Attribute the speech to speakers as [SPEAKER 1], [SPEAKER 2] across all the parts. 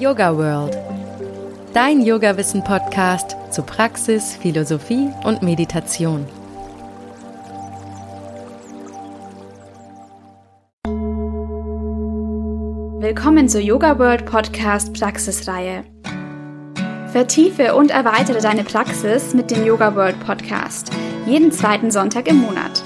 [SPEAKER 1] Yoga World. Dein Yoga-Wissen-Podcast zu Praxis, Philosophie und Meditation.
[SPEAKER 2] Willkommen zur Yoga World Podcast Praxisreihe. Vertiefe und erweitere deine Praxis mit dem Yoga World Podcast. Jeden zweiten Sonntag im Monat.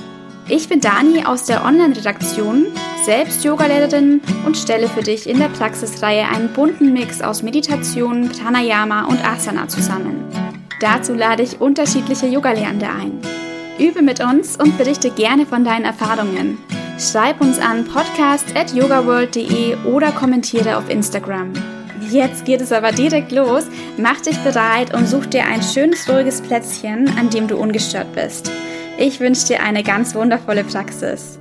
[SPEAKER 2] Ich bin Dani aus der Online-Redaktion, selbst Yogalehrerin und stelle für dich in der Praxisreihe einen bunten Mix aus Meditation, Pranayama und Asana zusammen. Dazu lade ich unterschiedliche Yogalehrende ein. Übe mit uns und berichte gerne von deinen Erfahrungen. Schreib uns an podcast.yogaworld.de oder kommentiere auf Instagram. Jetzt geht es aber direkt los. Mach dich bereit und such dir ein schönes, ruhiges Plätzchen, an dem du ungestört bist. Ich wünsche dir eine ganz wundervolle Praxis.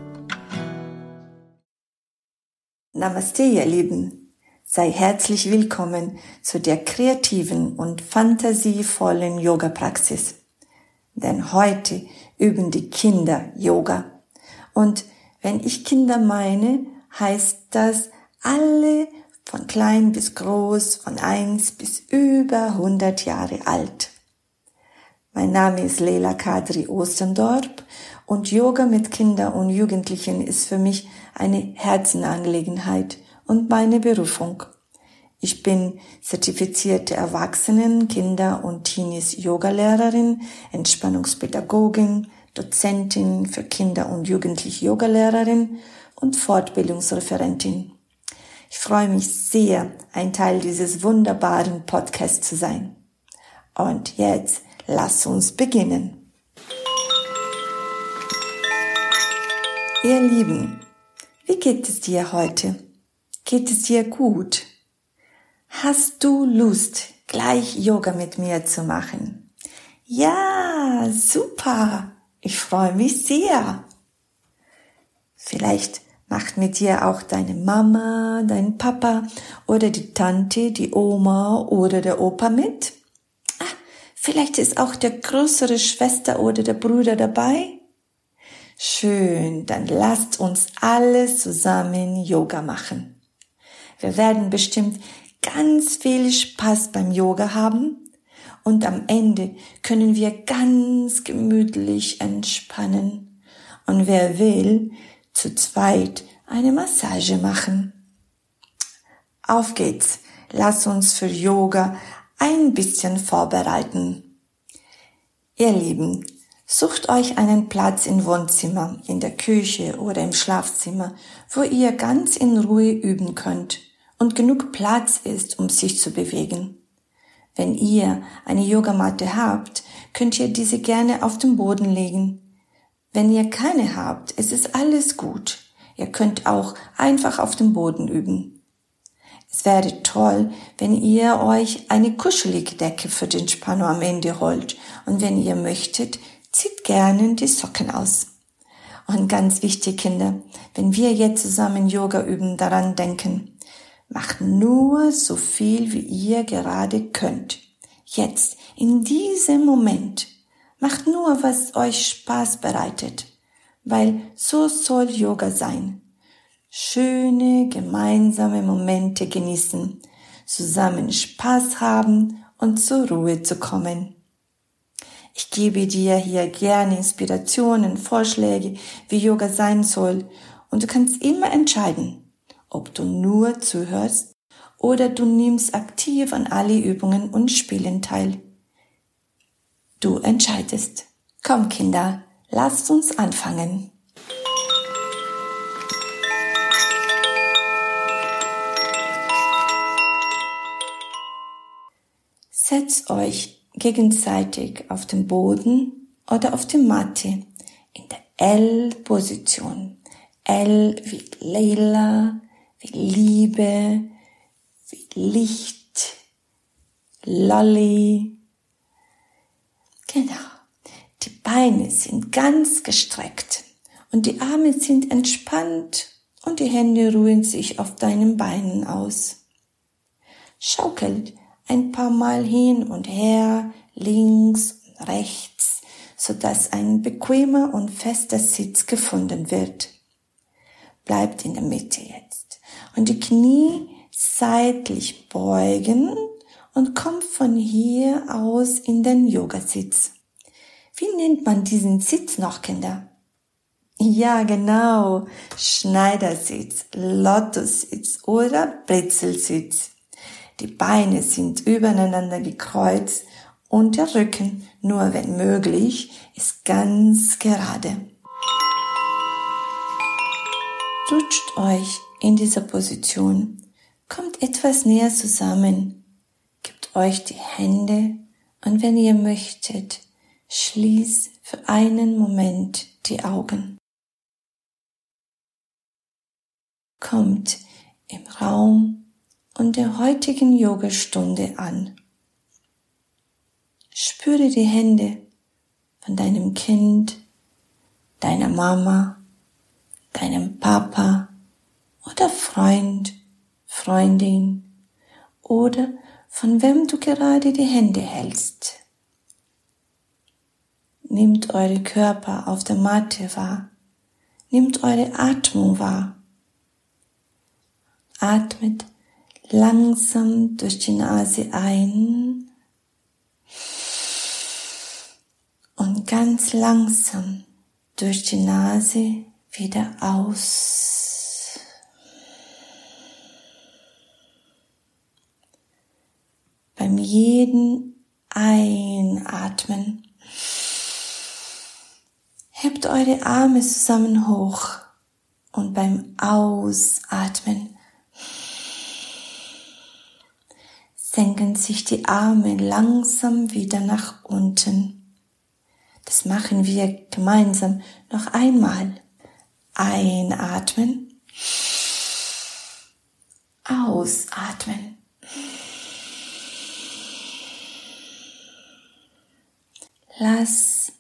[SPEAKER 3] Namaste, ihr Lieben. Sei herzlich willkommen zu der kreativen und fantasievollen Yoga-Praxis. Denn heute üben die Kinder Yoga. Und wenn ich Kinder meine, heißt das alle von klein bis groß, von eins bis über 100 Jahre alt. Mein Name ist Leila Kadri Ostendorp und Yoga mit Kindern und Jugendlichen ist für mich eine Herzenangelegenheit und meine Berufung. Ich bin zertifizierte Erwachsenen, Kinder und Teenies Yogalehrerin, Entspannungspädagogin, Dozentin für Kinder und Jugendliche Yogalehrerin und Fortbildungsreferentin. Ich freue mich sehr, ein Teil dieses wunderbaren Podcasts zu sein. Und jetzt Lass uns beginnen. Ihr Lieben, wie geht es dir heute? Geht es dir gut? Hast du Lust, gleich Yoga mit mir zu machen? Ja, super. Ich freue mich sehr. Vielleicht macht mit dir auch deine Mama, dein Papa oder die Tante, die Oma oder der Opa mit. Vielleicht ist auch der größere Schwester oder der Bruder dabei. Schön, dann lasst uns alle zusammen Yoga machen. Wir werden bestimmt ganz viel Spaß beim Yoga haben und am Ende können wir ganz gemütlich entspannen und wer will, zu zweit eine Massage machen. Auf geht's. Lass uns für Yoga ein bisschen vorbereiten. Ihr Lieben, sucht euch einen Platz im Wohnzimmer, in der Küche oder im Schlafzimmer, wo ihr ganz in Ruhe üben könnt und genug Platz ist, um sich zu bewegen. Wenn ihr eine Yogamatte habt, könnt ihr diese gerne auf den Boden legen. Wenn ihr keine habt, es ist alles gut. Ihr könnt auch einfach auf dem Boden üben. Es wäre toll, wenn ihr euch eine kuschelige Decke für den Spannung am Ende holt. Und wenn ihr möchtet, zieht gerne die Socken aus. Und ganz wichtig, Kinder, wenn wir jetzt zusammen Yoga üben, daran denken, macht nur so viel, wie ihr gerade könnt. Jetzt, in diesem Moment, macht nur, was euch Spaß bereitet, weil so soll Yoga sein schöne gemeinsame Momente genießen, zusammen Spaß haben und zur Ruhe zu kommen. Ich gebe dir hier gerne Inspirationen, Vorschläge, wie Yoga sein soll und du kannst immer entscheiden, ob du nur zuhörst oder du nimmst aktiv an alle Übungen und Spielen teil. Du entscheidest. Komm Kinder, lasst uns anfangen. Setzt euch gegenseitig auf den Boden oder auf die Matte in der L-Position. L wie Leila, wie Liebe, wie Licht, Lolly. Genau. Die Beine sind ganz gestreckt und die Arme sind entspannt und die Hände ruhen sich auf deinen Beinen aus. Schaukelt ein paar Mal hin und her, links und rechts, so dass ein bequemer und fester Sitz gefunden wird. Bleibt in der Mitte jetzt. Und die Knie seitlich beugen und komm von hier aus in den Yogasitz. Wie nennt man diesen Sitz noch, Kinder? Ja, genau. Schneidersitz, Lotussitz oder Bretzelsitz. Die Beine sind übereinander gekreuzt und der Rücken, nur wenn möglich, ist ganz gerade. Rutscht euch in dieser Position. Kommt etwas näher zusammen. Gebt euch die Hände und wenn ihr möchtet, schließt für einen Moment die Augen. Kommt im Raum und der heutigen Yogastunde an. Spüre die Hände von deinem Kind, deiner Mama, deinem Papa oder Freund, Freundin oder von wem du gerade die Hände hältst. Nehmt eure Körper auf der Matte wahr. Nehmt eure Atmung wahr. Atmet langsam durch die Nase ein und ganz langsam durch die Nase wieder aus. Beim jeden Einatmen hebt eure Arme zusammen hoch und beim Ausatmen senken sich die Arme langsam wieder nach unten. Das machen wir gemeinsam noch einmal. Einatmen. Ausatmen. Lass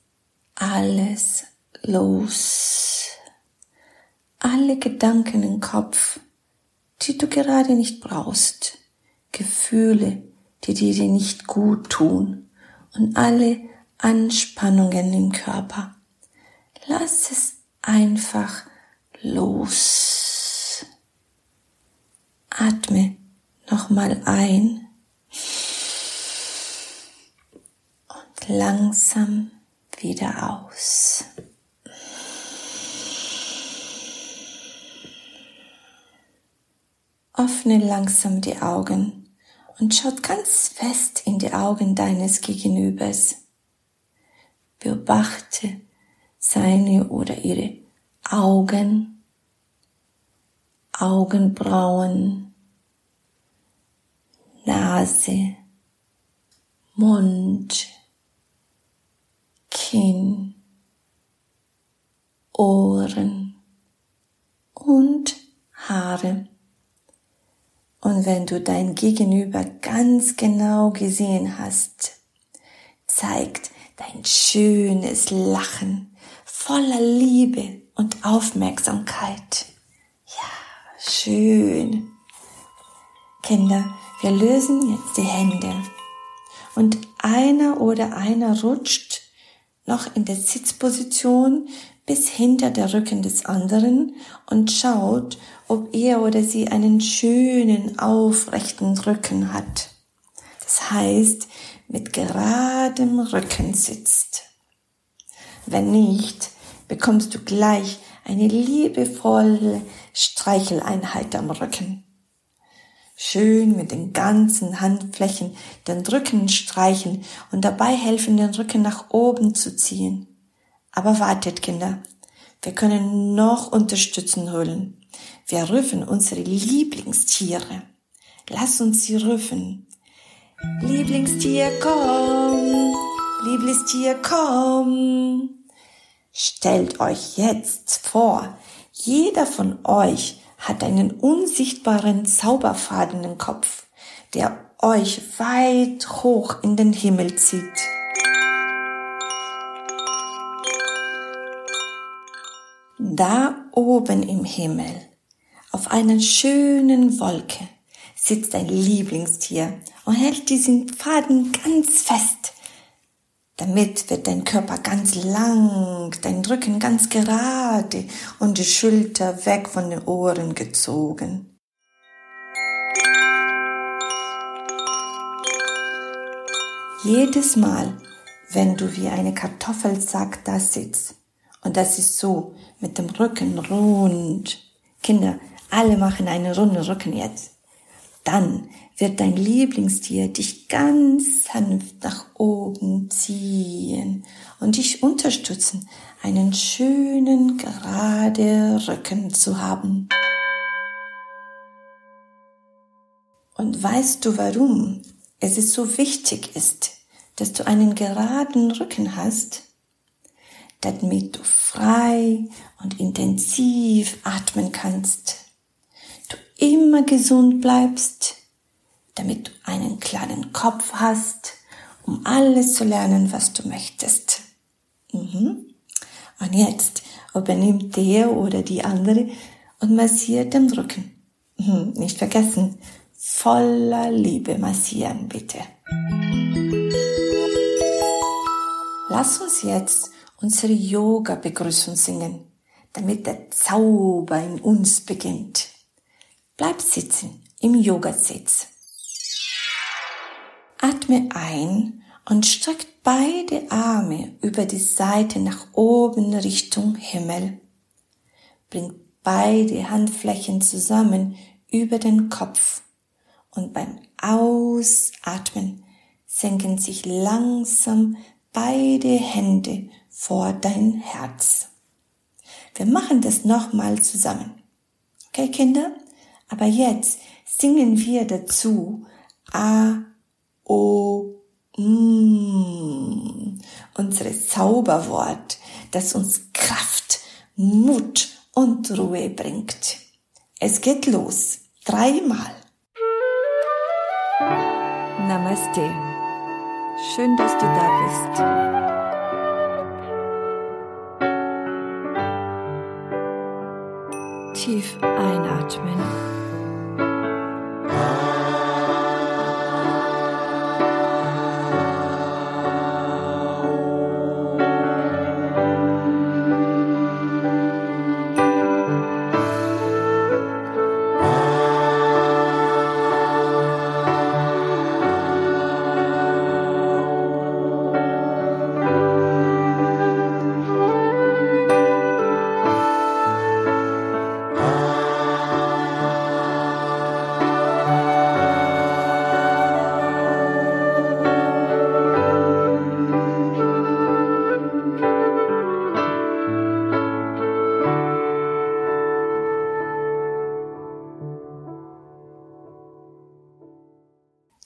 [SPEAKER 3] alles los. Alle Gedanken im Kopf, die du gerade nicht brauchst. Gefühle, die dir nicht gut tun und alle Anspannungen im Körper. Lass es einfach los. Atme nochmal ein und langsam wieder aus. Öffne langsam die Augen und schaut ganz fest in die Augen deines Gegenübers. Beobachte seine oder ihre Augen, Augenbrauen, Nase, Mund, Kinn, Ohren und Haare. Und wenn du dein Gegenüber ganz genau gesehen hast, zeigt dein schönes Lachen voller Liebe und Aufmerksamkeit. Ja, schön. Kinder, wir lösen jetzt die Hände und einer oder einer rutscht noch in der Sitzposition bis hinter der Rücken des anderen und schaut, ob er oder sie einen schönen aufrechten Rücken hat. Das heißt, mit geradem Rücken sitzt. Wenn nicht, bekommst du gleich eine liebevolle Streicheleinheit am Rücken. Schön mit den ganzen Handflächen den Rücken streichen und dabei helfen, den Rücken nach oben zu ziehen. Aber wartet, Kinder, wir können noch Unterstützung holen. Wir rufen unsere Lieblingstiere. Lass uns sie rufen. Lieblingstier, komm, Lieblingstier, komm. Stellt euch jetzt vor, jeder von euch hat einen unsichtbaren Zauberfaden im Kopf, der euch weit hoch in den Himmel zieht. Da oben im Himmel, auf einer schönen Wolke, sitzt dein Lieblingstier und hält diesen Faden ganz fest. Damit wird dein Körper ganz lang, dein Rücken ganz gerade und die Schulter weg von den Ohren gezogen. Jedes Mal, wenn du wie eine Kartoffelsack da sitzt, und das ist so mit dem Rücken rund, Kinder, alle machen einen runden Rücken jetzt, dann wird dein Lieblingstier dich ganz sanft nach oben ziehen und dich unterstützen, einen schönen gerade Rücken zu haben. Und weißt du warum es ist so wichtig ist, dass du einen geraden Rücken hast, damit du frei und intensiv atmen kannst, du immer gesund bleibst, damit du einen kleinen Kopf hast, um alles zu lernen, was du möchtest. Mhm. Und jetzt übernimmt der oder die andere und massiert den Rücken. Mhm. Nicht vergessen, voller Liebe massieren, bitte. Lass uns jetzt unsere Yoga-Begrüßung singen, damit der Zauber in uns beginnt. Bleib sitzen im Yogasitz. Atme ein und streck beide Arme über die Seite nach oben Richtung Himmel. Bring beide Handflächen zusammen über den Kopf und beim Ausatmen senken sich langsam beide Hände vor dein Herz. Wir machen das nochmal zusammen. Okay, Kinder? Aber jetzt singen wir dazu A, O, M. Unsere Zauberwort, das uns Kraft, Mut und Ruhe bringt. Es geht los. Dreimal.
[SPEAKER 4] Namaste. Schön, dass du da bist. Tief einatmen.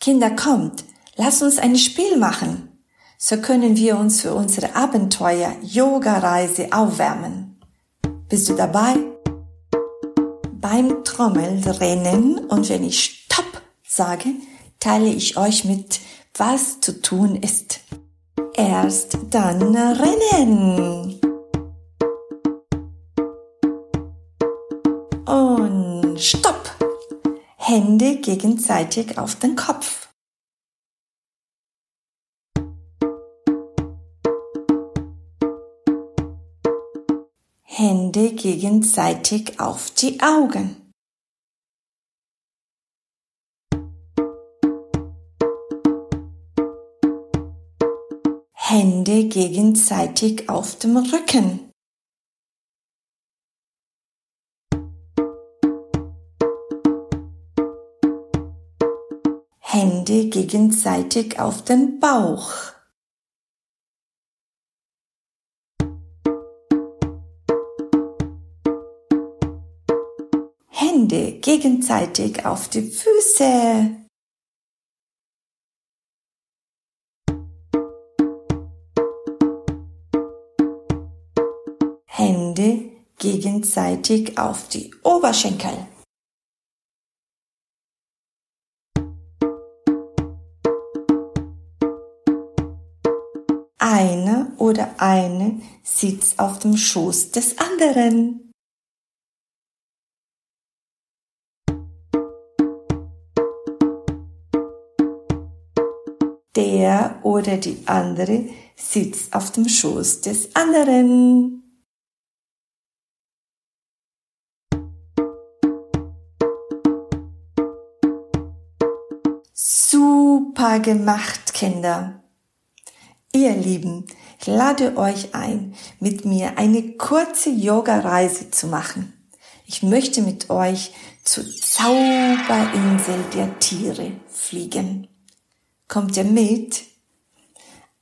[SPEAKER 3] Kinder, kommt, lass uns ein Spiel machen. So können wir uns für unsere Abenteuer Yoga-Reise aufwärmen. Bist du dabei? Beim Trommelrennen und wenn ich Stopp sage, teile ich euch mit, was zu tun ist. Erst dann rennen. Hände gegenseitig auf den Kopf. Hände gegenseitig auf die Augen. Hände gegenseitig auf dem Rücken. Hände gegenseitig auf den Bauch. Hände gegenseitig auf die Füße. Hände gegenseitig auf die Oberschenkel. Oder eine sitzt auf dem Schoß des anderen. Der oder die andere sitzt auf dem Schoß des anderen. Super gemacht, Kinder. Ihr Lieben, ich lade euch ein, mit mir eine kurze Yoga-Reise zu machen. Ich möchte mit euch zur Zauberinsel der Tiere fliegen. Kommt ihr mit?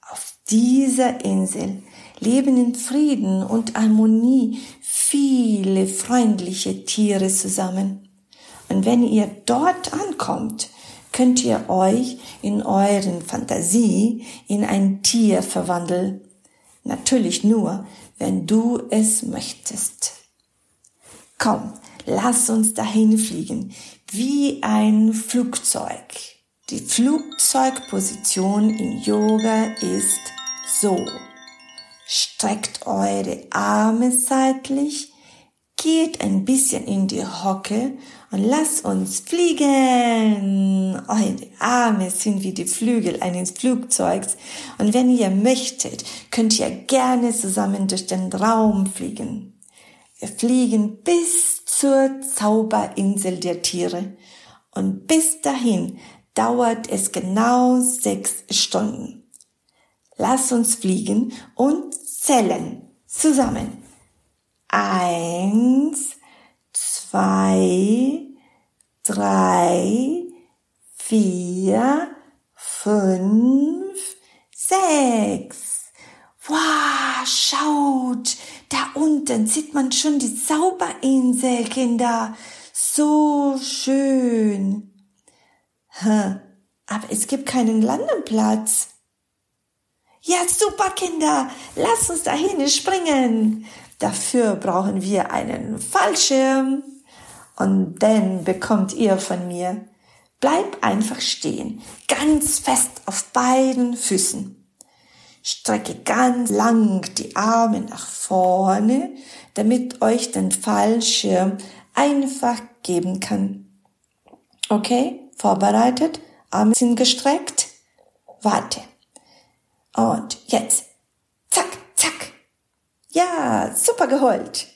[SPEAKER 3] Auf dieser Insel leben in Frieden und Harmonie viele freundliche Tiere zusammen. Und wenn ihr dort ankommt, könnt ihr euch in euren Fantasie in ein Tier verwandeln. Natürlich nur, wenn du es möchtest. Komm, lass uns dahin fliegen, wie ein Flugzeug. Die Flugzeugposition in Yoga ist so. Streckt eure Arme seitlich, geht ein bisschen in die Hocke und lasst uns fliegen. Eure Arme sind wie die Flügel eines Flugzeugs und wenn ihr möchtet, könnt ihr gerne zusammen durch den Raum fliegen. Wir fliegen bis zur Zauberinsel der Tiere und bis dahin dauert es genau sechs Stunden. Lass uns fliegen und zählen zusammen. Eins, zwei, drei, vier, fünf, sechs. Wow, schaut, da unten sieht man schon die Zauberinsel, Kinder. So schön. Aber es gibt keinen Landeplatz. Ja, super, Kinder. Lasst uns dahin springen. Dafür brauchen wir einen Fallschirm. Und dann bekommt ihr von mir. Bleib einfach stehen, ganz fest auf beiden Füßen. Strecke ganz lang die Arme nach vorne, damit euch den Fallschirm einfach geben kann. Okay, vorbereitet, Arme sind gestreckt. Warte. Und jetzt. Ja, super geholt.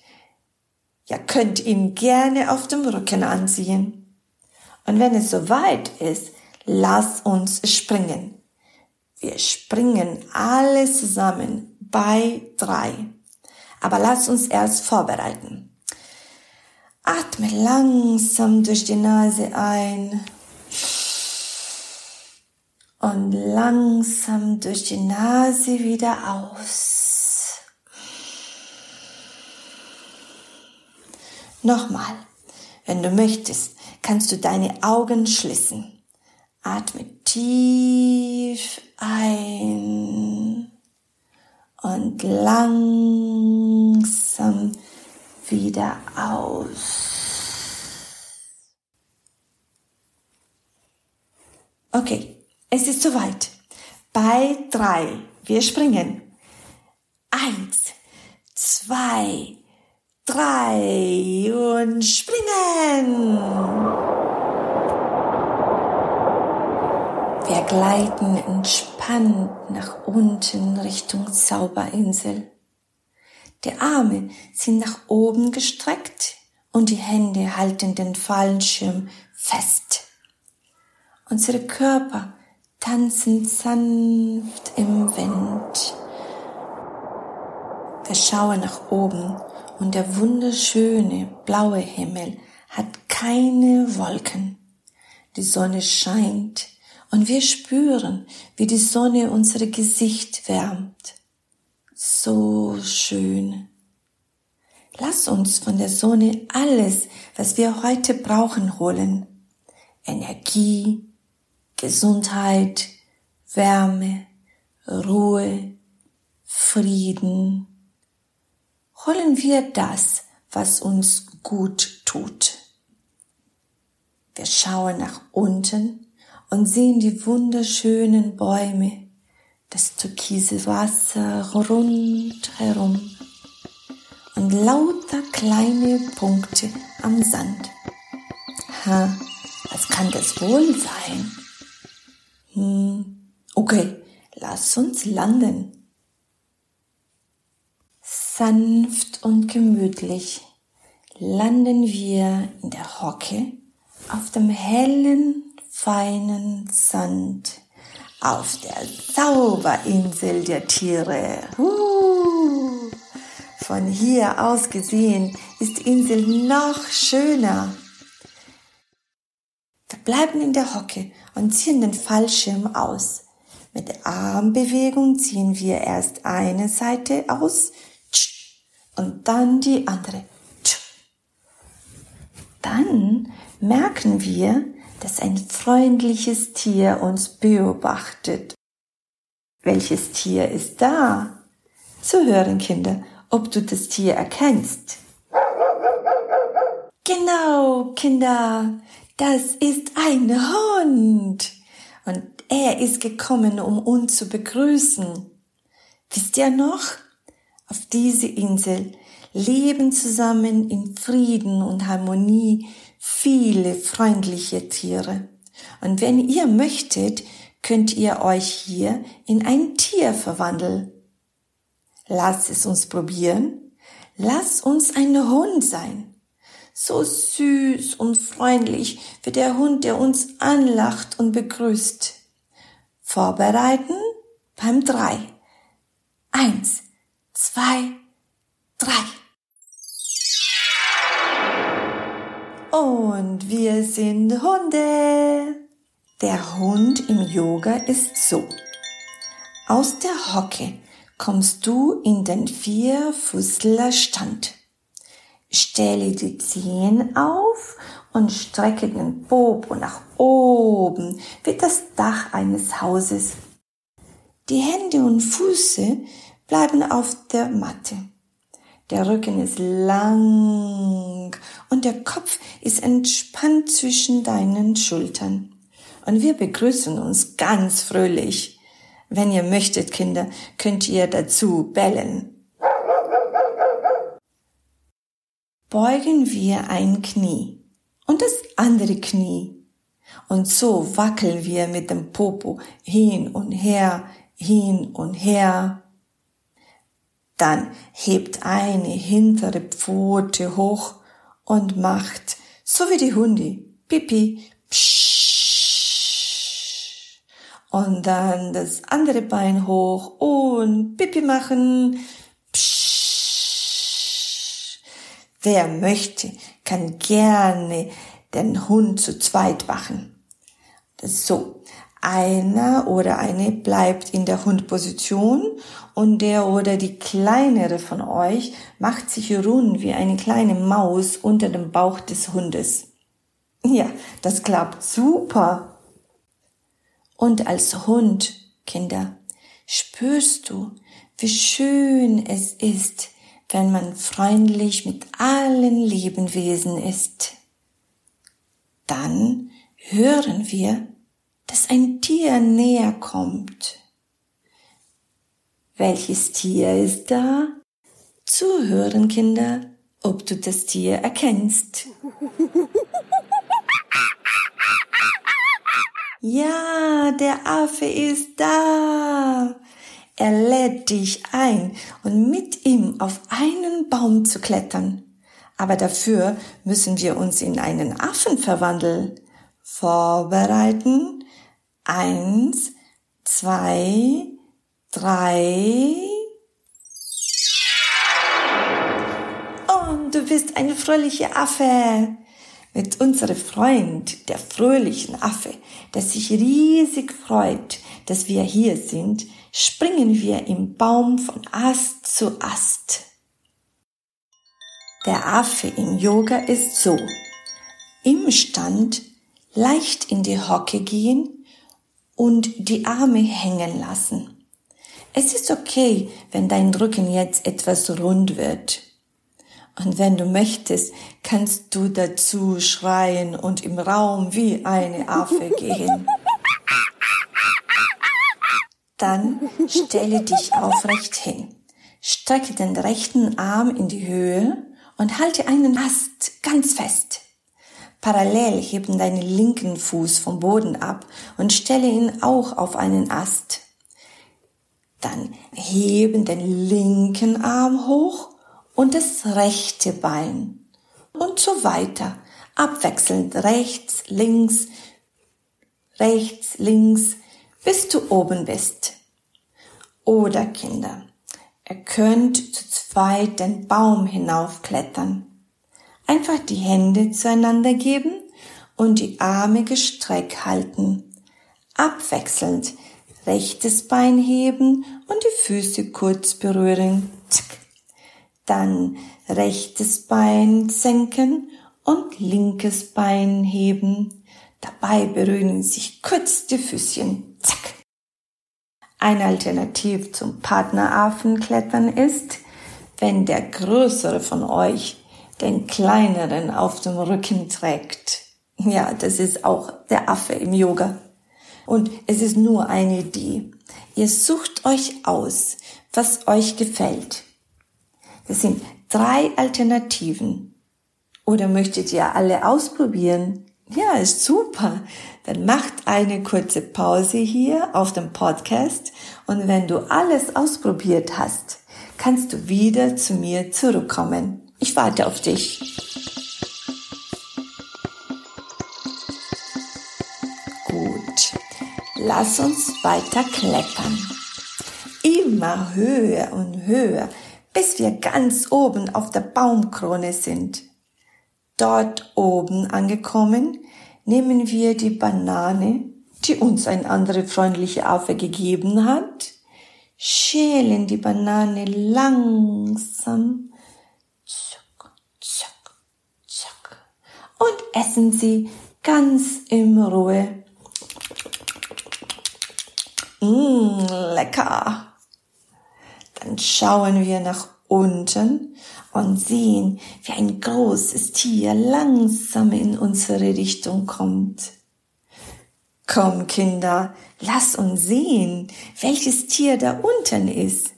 [SPEAKER 3] Ihr könnt ihn gerne auf dem Rücken anziehen. Und wenn es soweit ist, lass uns springen. Wir springen alle zusammen bei drei. Aber lass uns erst vorbereiten. Atme langsam durch die Nase ein und langsam durch die Nase wieder aus. Nochmal, wenn du möchtest, kannst du deine Augen schließen. Atme tief ein und langsam wieder aus. Okay, es ist soweit. Bei drei. Wir springen. Eins, zwei, drei und springen. Wir gleiten entspannt nach unten Richtung Zauberinsel. Die Arme sind nach oben gestreckt und die Hände halten den Fallschirm fest. Unsere Körper tanzen sanft im Wind. Wir schauen nach oben und der wunderschöne blaue Himmel hat keine Wolken. Die Sonne scheint und wir spüren, wie die Sonne unser Gesicht wärmt. So schön. Lass uns von der Sonne alles, was wir heute brauchen, holen. Energie, Gesundheit, Wärme, Ruhe, Frieden. Holen wir das, was uns gut tut. Wir schauen nach unten und sehen die wunderschönen Bäume, das türkise Wasser rundherum und lauter kleine Punkte am Sand. Ha, was kann das wohl sein? Hm, okay, lass uns landen. Sanft und gemütlich landen wir in der Hocke auf dem hellen, feinen Sand auf der Zauberinsel der Tiere. Von hier aus gesehen ist die Insel noch schöner. Wir bleiben in der Hocke und ziehen den Fallschirm aus. Mit der Armbewegung ziehen wir erst eine Seite aus und dann die andere. Dann merken wir, dass ein freundliches Tier uns beobachtet. Welches Tier ist da? Zu hören, Kinder, ob du das Tier erkennst. Genau, Kinder, das ist ein Hund. Und er ist gekommen, um uns zu begrüßen. Wisst ihr noch? Auf diese Insel leben zusammen in Frieden und Harmonie viele freundliche Tiere. Und wenn ihr möchtet, könnt ihr euch hier in ein Tier verwandeln. Lass es uns probieren. Lass uns ein Hund sein. So süß und freundlich wie der Hund, der uns anlacht und begrüßt. Vorbereiten beim drei. Eins, zwei, drei. Und wir sind Hunde. Der Hund im Yoga ist so. Aus der Hocke kommst du in den Vierfußlerstand. Stelle die Zehen auf und strecke den Popo nach oben wie das Dach eines Hauses. Die Hände und Füße bleiben auf der Matte. Der Rücken ist lang und der Kopf ist entspannt zwischen deinen Schultern. Und wir begrüßen uns ganz fröhlich. Wenn ihr möchtet, Kinder, könnt ihr dazu bellen. Beugen wir ein Knie und das andere Knie. Und so wackeln wir mit dem Popo hin und her, hin und her. Dann hebt eine hintere Pfote hoch und macht, so wie die Hunde, Pipi, psch. Und dann das andere Bein hoch und Pipi machen, psch. Wer möchte, kann gerne den Hund zu zweit machen. So. Einer oder eine bleibt in der Hundposition und der oder die kleinere von euch macht sich rund wie eine kleine Maus unter dem Bauch des Hundes. Ja, das klappt super. Und als Hund, Kinder, spürst du, wie schön es ist, wenn man freundlich mit allen Lebewesen ist. Dann hören wir, dass ein Tier näher kommt. Welches Tier ist da? Zuhören, Kinder, ob du das Tier erkennst. Ja, der Affe ist da. Er lädt dich ein und mit ihm auf einen Baum zu klettern. Aber dafür müssen wir uns in einen Affen verwandeln. Vorbereiten, Eins, zwei, drei. Und du bist ein fröhlicher Affe. Mit unserem Freund, der fröhlichen Affe, der sich riesig freut, dass wir hier sind, springen wir im Baum von Ast zu Ast. Der Affe im Yoga ist so. Im Stand leicht in die Hocke gehen und die Arme hängen lassen. Es ist okay, wenn dein Rücken jetzt etwas rund wird. Und wenn du möchtest, kannst du dazu schreien und im Raum wie eine Affe gehen. Dann stelle dich aufrecht hin. Strecke den rechten Arm in die Höhe und halte einen Ast ganz fest. Parallel heben deinen linken Fuß vom Boden ab und stelle ihn auch auf einen Ast. Dann heben den linken Arm hoch und das rechte Bein und so weiter, abwechselnd rechts, links, rechts, links, bis du oben bist. Oder Kinder, ihr könnt zu zweit den Baum hinaufklettern. Einfach die Hände zueinander geben und die Arme gestreckt halten. Abwechselnd rechtes Bein heben und die Füße kurz berühren. Dann rechtes Bein senken und linkes Bein heben. Dabei berühren sich kurz die Füßchen. Zack. Eine Alternative zum Partneraffenklettern ist, wenn der größere von euch den kleineren auf dem Rücken trägt. Ja, das ist auch der Affe im Yoga. Und es ist nur eine Idee. Ihr sucht euch aus, was euch gefällt. Das sind drei Alternativen. Oder möchtet ihr alle ausprobieren? Ja, ist super. Dann macht eine kurze Pause hier auf dem Podcast und wenn du alles ausprobiert hast, kannst du wieder zu mir zurückkommen. Ich warte auf dich. Lass uns weiter klettern. Immer höher und höher, bis wir ganz oben auf der Baumkrone sind. Dort oben angekommen, nehmen wir die Banane, die uns ein anderer freundlicher Affe gegeben hat, schälen die Banane langsam, zuck, zuck, zuck, und essen sie ganz in Ruhe. Mmh, lecker. Dann schauen wir nach unten und sehen, wie ein großes Tier langsam in unsere Richtung kommt. Komm, Kinder, lass uns sehen, welches Tier da unten ist.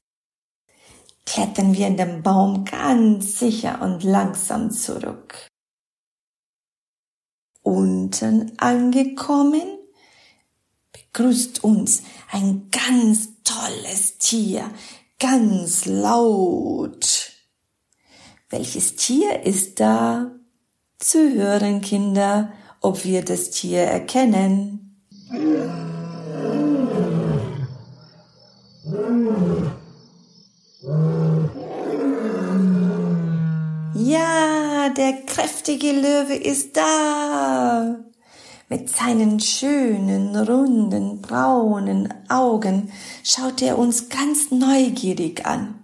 [SPEAKER 3] Klettern wir in den Baum ganz sicher und langsam zurück. Unten angekommen, begrüßt uns ein ganz tolles Tier, ganz laut. Welches Tier ist da? Zu hören, Kinder, ob wir das Tier erkennen. Ja, der kräftige Löwe ist da. Mit seinen schönen, runden, braunen Augen schaut er uns ganz neugierig an.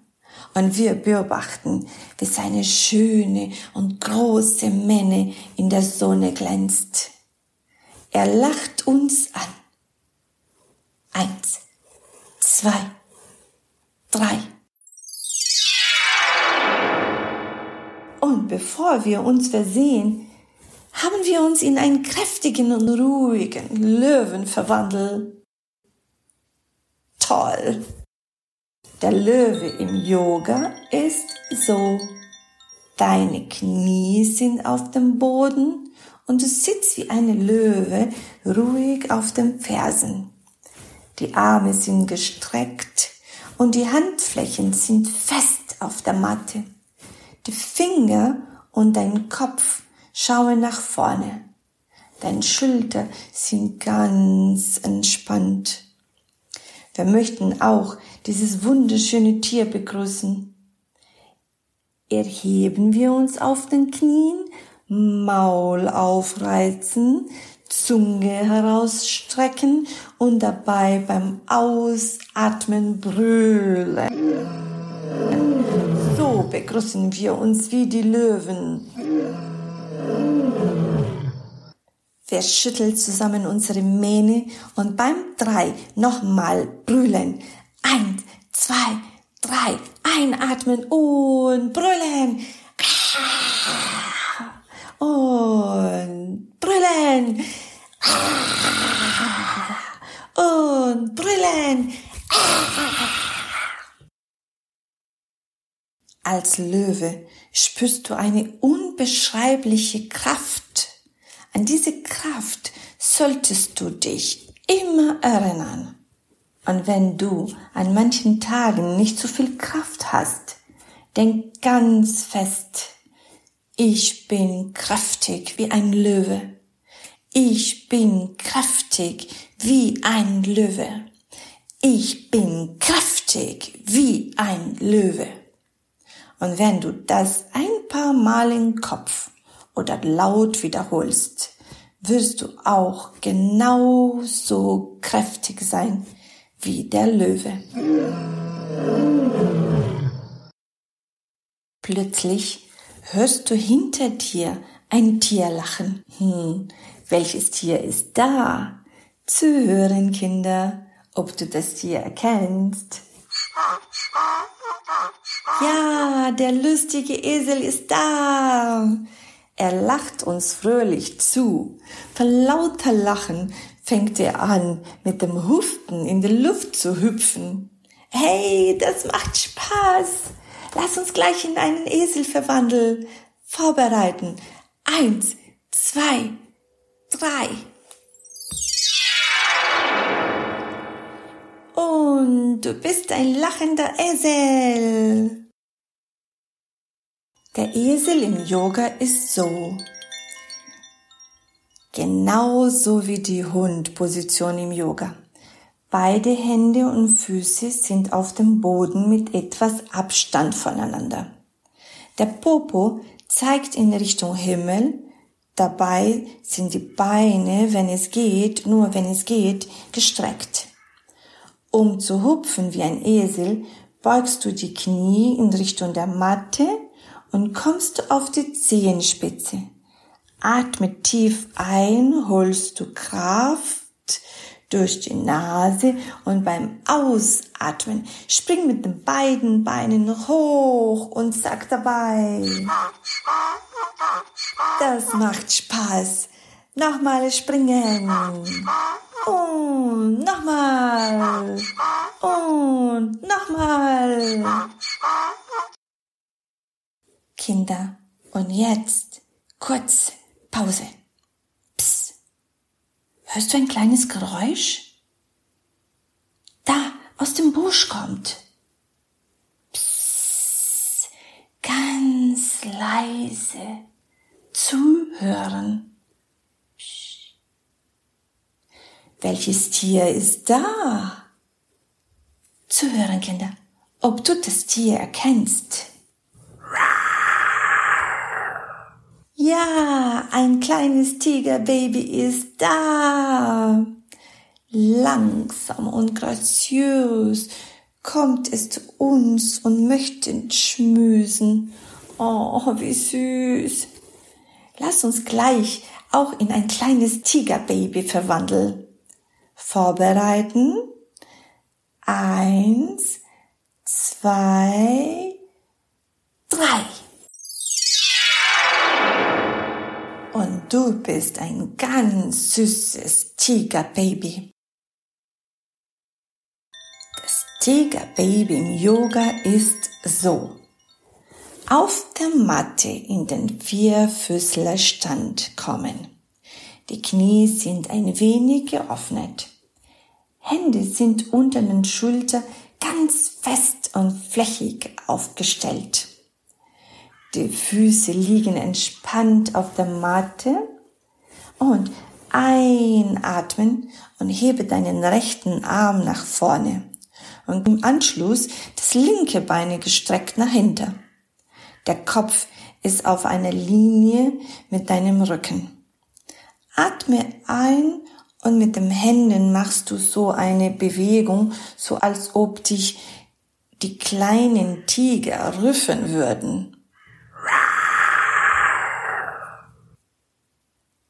[SPEAKER 3] Und wir beobachten, wie seine schöne und große Mähne in der Sonne glänzt. Er lacht uns an. Eins, zwei, drei. Und bevor wir uns versehen, haben wir uns in einen kräftigen und ruhigen Löwen verwandelt. Toll! Der Löwe im Yoga ist so. Deine Knie sind auf dem Boden und du sitzt wie eine Löwe ruhig auf den Fersen. Die Arme sind gestreckt und die Handflächen sind fest auf der Matte. Die Finger und dein Kopf Schaue nach vorne. Deine Schulter sind ganz entspannt. Wir möchten auch dieses wunderschöne Tier begrüßen. Erheben wir uns auf den Knien, Maul aufreizen, Zunge herausstrecken und dabei beim Ausatmen brüllen. So begrüßen wir uns wie die Löwen. Wir schütteln zusammen unsere Mähne und beim drei nochmal brüllen. Eins, zwei, drei, einatmen und brüllen. Und brüllen. Und brüllen. Als Löwe spürst du eine unbeschreibliche Kraft. An diese Kraft solltest du dich immer erinnern. Und wenn du an manchen Tagen nicht so viel Kraft hast, denk ganz fest, ich bin kräftig wie ein Löwe. Ich bin kräftig wie ein Löwe. Ich bin kräftig wie ein Löwe. Und wenn du das ein paar Mal im Kopf oder laut wiederholst, wirst du auch genauso kräftig sein wie der Löwe. Plötzlich hörst du hinter dir ein Tier lachen. Hm, welches Tier ist da? Zu hören, Kinder, ob du das Tier erkennst. Ja, der lustige Esel ist da. Er lacht uns fröhlich zu. Vor lauter Lachen fängt er an, mit dem Huften in die Luft zu hüpfen. Hey, das macht Spaß. Lass uns gleich in einen Esel verwandeln. Vorbereiten. Eins, zwei, drei. Und du bist ein lachender Esel. Der Esel im Yoga ist so. Genauso wie die Hundposition im Yoga. Beide Hände und Füße sind auf dem Boden mit etwas Abstand voneinander. Der Popo zeigt in Richtung Himmel, dabei sind die Beine, wenn es geht, nur wenn es geht, gestreckt. Um zu hupfen wie ein Esel, beugst du die Knie in Richtung der Matte und kommst du auf die Zehenspitze. Atme tief ein, holst du Kraft durch die Nase und beim Ausatmen spring mit den beiden Beinen hoch und sag dabei, das macht Spaß. Nochmal springen. Und nochmal. Und nochmal. Kinder, und jetzt kurz Pause. Psst. Hörst du ein kleines Geräusch? Da, aus dem Busch kommt. Psst. Ganz leise. Zuhören. Psst. Welches Tier ist da? Zuhören, Kinder. Ob du das Tier erkennst. Ja, ein kleines Tigerbaby ist da. Langsam und graziös kommt es zu uns und möchte schmüsen. Oh, wie süß. Lass uns gleich auch in ein kleines Tigerbaby verwandeln. Vorbereiten. Eins, zwei, drei. Du bist ein ganz süßes Tigerbaby. Das Tigerbaby im Yoga ist so. Auf der Matte in den Vierfüßlerstand kommen. Die Knie sind ein wenig geöffnet. Hände sind unter den Schultern ganz fest und flächig aufgestellt. Die Füße liegen entspannt auf der Matte und einatmen und hebe deinen rechten Arm nach vorne und im Anschluss das linke Bein gestreckt nach hinten. Der Kopf ist auf einer Linie mit deinem Rücken. Atme ein und mit den Händen machst du so eine Bewegung, so als ob dich die kleinen Tiger rüffen würden.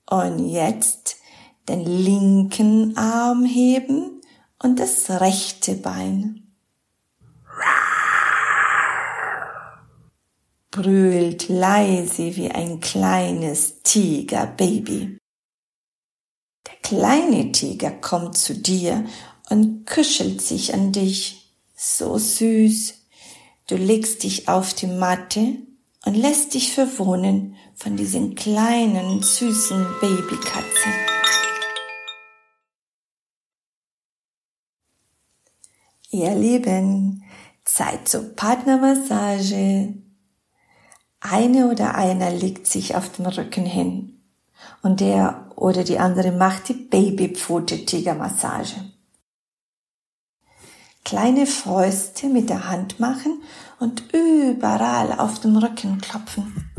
[SPEAKER 3] Und jetzt den linken Arm heben und das rechte Bein. Brüllt leise wie ein kleines Tigerbaby. Der kleine Tiger kommt zu dir und kuschelt sich an dich. So süß. Du legst dich auf die Matte und lässt dich verwohnen von diesen kleinen, süßen Babykatzen. Ihr Lieben, Zeit zur Partnermassage. Eine oder einer legt sich auf dem Rücken hin und der oder die andere macht die Babypfote-Tigermassage. Kleine Fäuste mit der Hand machen und überall auf dem Rücken klopfen.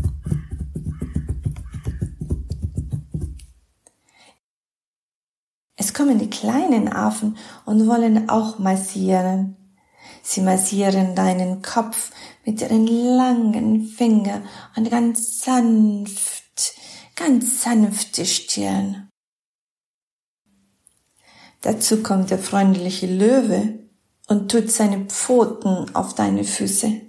[SPEAKER 3] Es kommen die kleinen Affen und wollen auch massieren. Sie massieren deinen Kopf mit ihren langen Fingern und ganz sanft, ganz sanfte Stirn. Dazu kommt der freundliche Löwe und tut seine Pfoten auf deine Füße.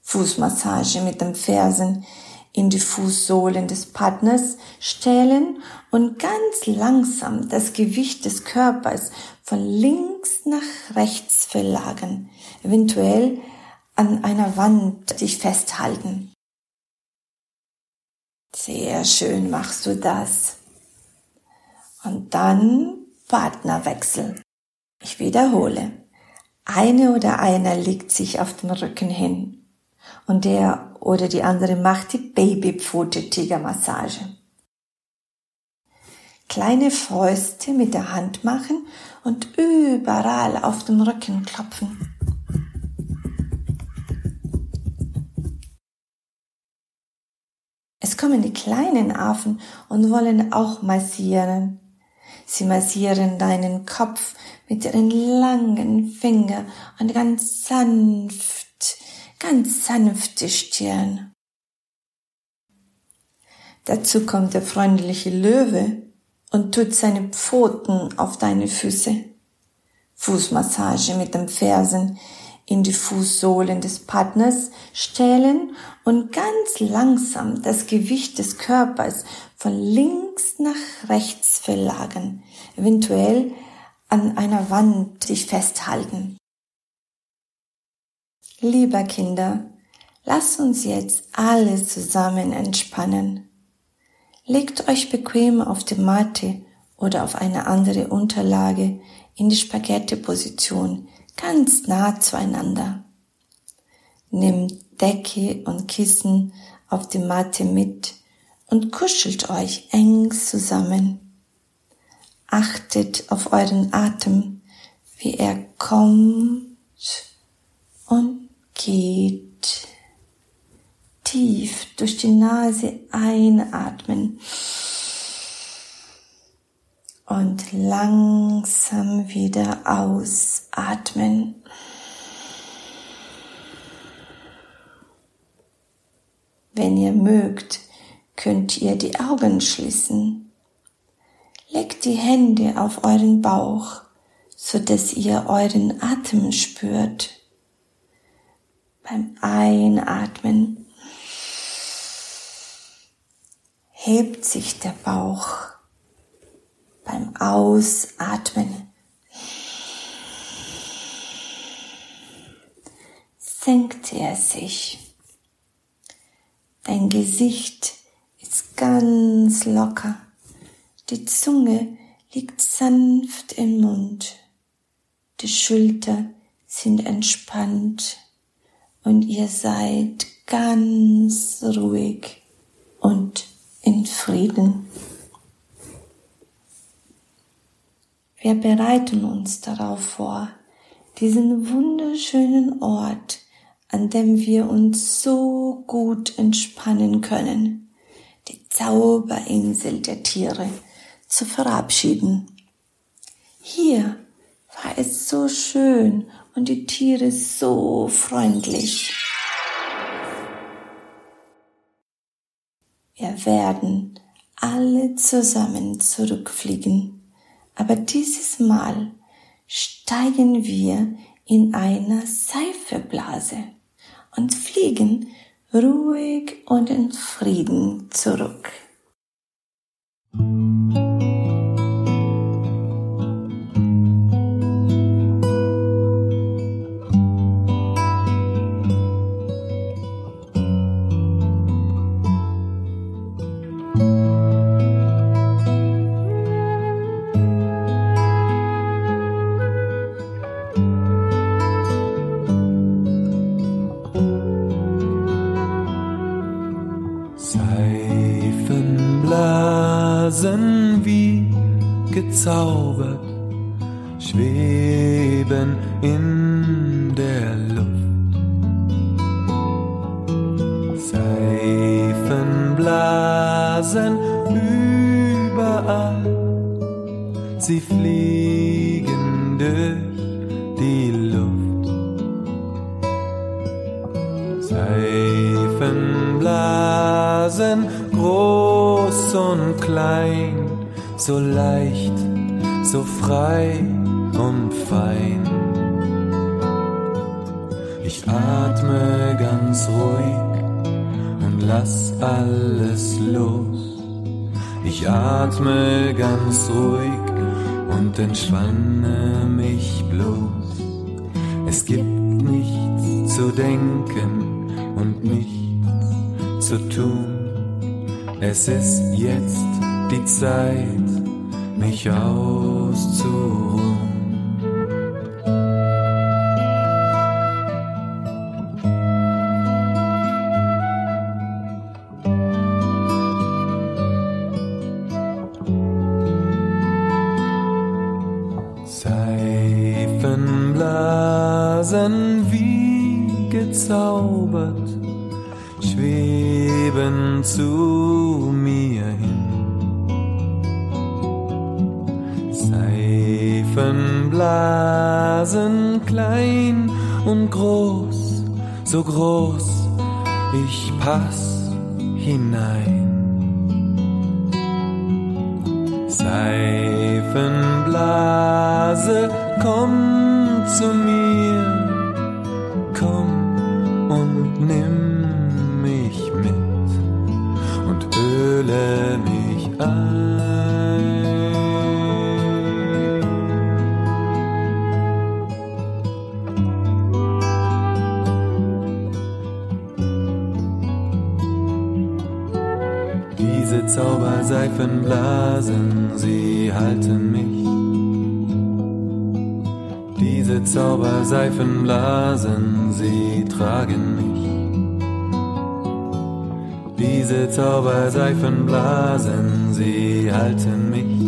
[SPEAKER 3] Fußmassage mit den Fersen in die Fußsohlen des Partners stellen und ganz langsam das Gewicht des Körpers von links nach rechts verlagern, eventuell an einer Wand dich festhalten. Sehr schön machst du das. Und dann Partnerwechsel. Ich wiederhole. Eine oder einer legt sich auf dem Rücken hin und der oder die andere macht die Babypfote-Tigermassage. Kleine Fäuste mit der Hand machen und überall auf dem Rücken klopfen. Es kommen die kleinen Affen und wollen auch massieren. Sie massieren deinen Kopf mit ihren langen Fingern und ganz sanft, ganz sanfte Stirn. Dazu kommt der freundliche Löwe und tut seine Pfoten auf deine Füße. Fußmassage mit den Fersen in die Fußsohlen des Partners stellen und ganz langsam das Gewicht des Körpers von links nach rechts verlagern, eventuell an einer Wand dich festhalten. Lieber Kinder, lasst uns jetzt alle zusammen entspannen. Legt euch bequem auf die Matte oder auf eine andere Unterlage in die Spaghetti-Position, ganz nah zueinander. Nehmt Decke und Kissen auf die Matte mit und kuschelt euch eng zusammen. Achtet auf euren Atem, wie er kommt und geht. Tief durch die Nase einatmen und langsam wieder ausatmen. Wenn ihr mögt, könnt ihr die Augen schließen. Legt die Hände auf euren Bauch, so dass ihr euren Atem spürt. Beim Einatmen hebt sich der Bauch beim Ausatmen. Senkt er sich. Dein Gesicht ganz locker. Die Zunge liegt sanft im Mund. Die Schulter sind entspannt und ihr seid ganz ruhig und in Frieden. Wir bereiten uns darauf vor, diesen wunderschönen Ort, an dem wir uns so gut entspannen können, Zauberinsel der Tiere, zu verabschieden. Hier war es so schön und die Tiere so freundlich. Wir werden alle zusammen zurückfliegen aber dieses Mal steigen wir in einer Seifeblase und fliegen ruhig und in Frieden zurück.
[SPEAKER 5] Der Luft. Seifenblasen überall, sie fliegen durch die Luft. Seifenblasen, groß und klein, so leicht, so frei und fein. Atme ganz ruhig und lass alles los. Ich atme ganz ruhig und entspanne mich bloß. Es gibt nichts zu denken und nichts zu tun. Es ist jetzt die Zeit, mich auszuruhen. Seifenblasen klein und groß, so groß, ich pass hinein. Seifenblase, komm zu mir, Zauberseifenblasen, sie halten mich. Diese Zauberseifenblasen, sie tragen mich. Diese Zauberseifenblasen, sie halten mich.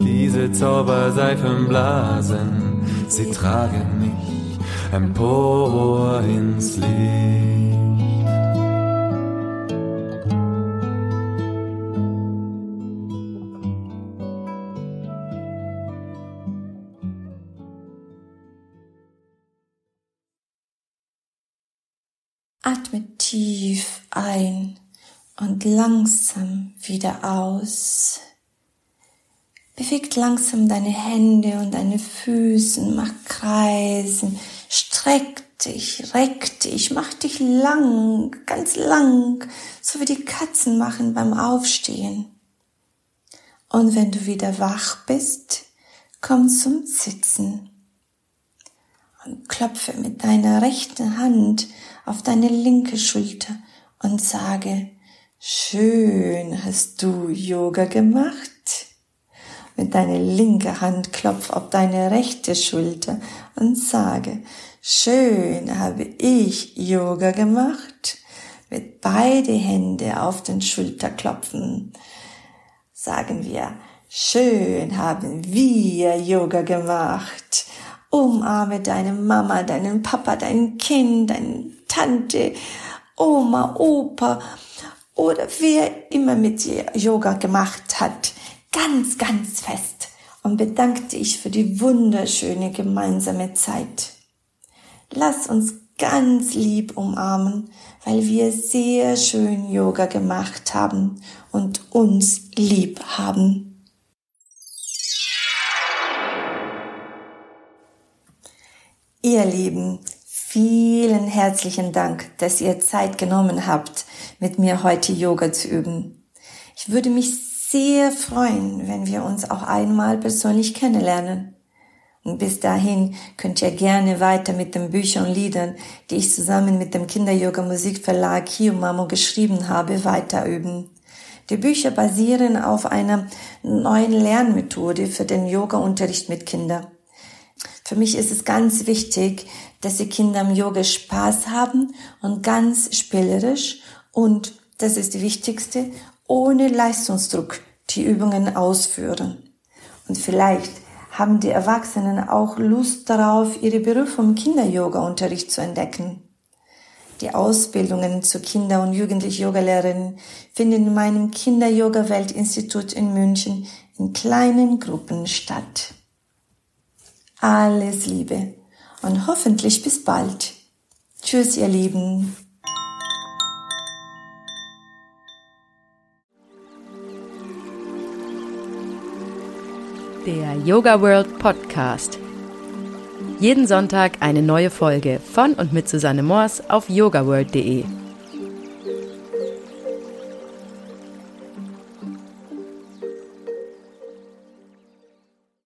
[SPEAKER 5] Diese Zauberseifenblasen, sie tragen mich empor ins Licht.
[SPEAKER 3] Tief ein und langsam wieder aus. Bewegt langsam deine Hände und deine Füße, mach Kreisen, streck dich, reck dich, mach dich lang, ganz lang, so wie die Katzen machen beim Aufstehen. Und wenn du wieder wach bist, komm zum Sitzen und klopfe mit deiner rechten Hand auf deine linke Schulter und sage, schön hast du Yoga gemacht. Mit deiner linken Hand klopf auf deine rechte Schulter und sage, schön habe ich Yoga gemacht. Mit beide Hände auf den Schulter klopfen. Sagen wir, schön haben wir Yoga gemacht. Umarme deine Mama, deinen Papa, dein Kind, deine Tante, Oma, Opa oder wer immer mit dir Yoga gemacht hat, ganz, ganz fest und bedanke dich für die wunderschöne gemeinsame Zeit. Lass uns ganz lieb umarmen, weil wir sehr schön Yoga gemacht haben und uns lieb haben. Ihr Lieben, vielen herzlichen Dank, dass ihr Zeit genommen habt, mit mir heute Yoga zu üben. Ich würde mich sehr freuen, wenn wir uns auch einmal persönlich kennenlernen. Und bis dahin könnt ihr gerne weiter mit den Büchern und Liedern, die ich zusammen mit dem Kinder-Yoga-Musikverlag Kiyomamo geschrieben habe, weiterüben. Die Bücher basieren auf einer neuen Lernmethode für den Yoga-Unterricht mit Kindern. Für mich ist es ganz wichtig, dass die Kinder im Yoga Spaß haben und ganz spielerisch und das ist die wichtigste, ohne Leistungsdruck die Übungen ausführen. Und vielleicht haben die Erwachsenen auch Lust darauf, ihre Berufung im Kinder-Yoga-Unterricht zu entdecken. Die Ausbildungen zur Kinder- und Jugendlich-Yoga-Lehrerin finden in meinem Kinder-Yoga-Weltinstitut in München in kleinen Gruppen statt. Alles Liebe und hoffentlich bis bald. Tschüss, ihr Lieben.
[SPEAKER 1] Der Yoga World Podcast. Jeden Sonntag eine neue Folge von und mit Susanne Moors auf yogaworld.de.